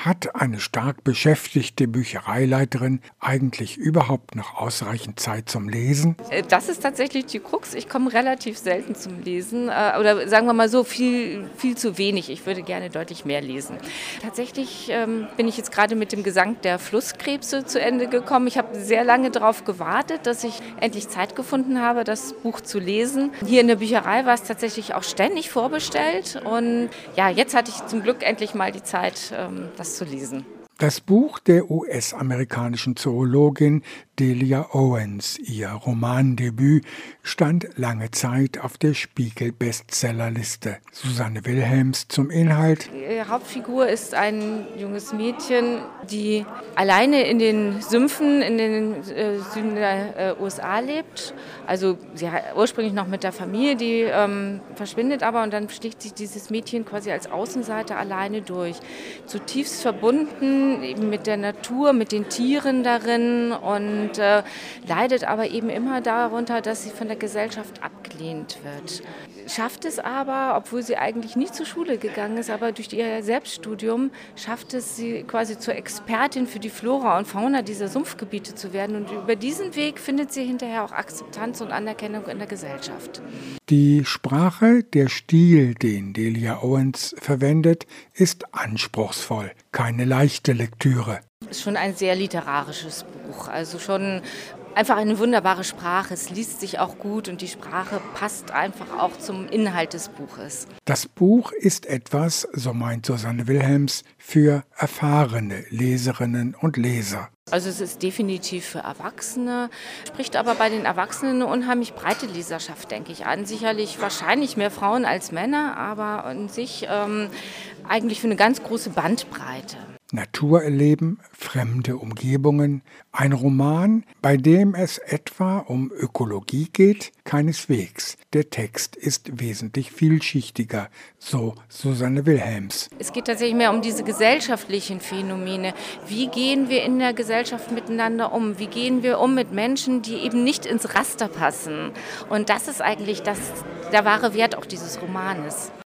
Hat eine stark beschäftigte Büchereileiterin eigentlich überhaupt noch ausreichend Zeit zum Lesen? Äh, das ist tatsächlich die Krux. Ich komme relativ selten zum Lesen äh, oder sagen wir mal so viel, viel zu wenig. Ich würde gerne deutlich mehr lesen. Tatsächlich ähm, bin ich jetzt gerade mit dem Gesang der Flusskrebse zu Ende gekommen. Ich habe sehr lange darauf gewartet, dass ich endlich Zeit gefunden habe, das Buch zu lesen. Hier in der Bücherei war es tatsächlich auch ständig vorbestellt und ja, jetzt hatte ich zum Glück endlich mal die Zeit, ähm, das zu lesen. Das Buch der US-amerikanischen Zoologin Delia Owens, ihr Romandebüt, stand lange Zeit auf der Spiegel-Bestsellerliste. Susanne Wilhelms zum Inhalt. Die Hauptfigur ist ein junges Mädchen, die alleine in den Sümpfen in den äh, Süden der äh, USA lebt. Also sie hat ursprünglich noch mit der Familie, die ähm, verschwindet aber und dann sticht sich dieses Mädchen quasi als Außenseiter alleine durch. Zutiefst verbunden eben mit der Natur, mit den Tieren darin und äh, leidet aber eben immer darunter, dass sie von der Gesellschaft abgelehnt wird. Schafft es aber, obwohl sie eigentlich nie zur Schule gegangen ist, aber durch ihr Selbststudium schafft es sie quasi zur Expertin für die Flora und Fauna dieser Sumpfgebiete zu werden. Und über diesen Weg findet sie hinterher auch Akzeptanz und Anerkennung in der Gesellschaft. Die Sprache, der Stil, den Delia Owens verwendet, ist anspruchsvoll, keine leichte Lektüre. Ist schon ein sehr literarisches Buch, also schon einfach eine wunderbare Sprache. Es liest sich auch gut und die Sprache passt einfach auch zum Inhalt des Buches. Das Buch ist etwas, so meint Susanne Wilhelms, für erfahrene Leserinnen und Leser. Also es ist definitiv für Erwachsene, spricht aber bei den Erwachsenen eine unheimlich breite Leserschaft, denke ich an. Sicherlich wahrscheinlich mehr Frauen als Männer, aber an sich ähm, eigentlich für eine ganz große Bandbreite. Natur erleben, fremde Umgebungen, ein Roman, bei dem es etwa um Ökologie geht, keineswegs. Der Text ist wesentlich vielschichtiger, so Susanne Wilhelms. Es geht tatsächlich mehr um diese gesellschaftlichen Phänomene. Wie gehen wir in der Gesellschaft miteinander um? Wie gehen wir um mit Menschen, die eben nicht ins Raster passen? Und das ist eigentlich das, der wahre Wert auch dieses Romanes.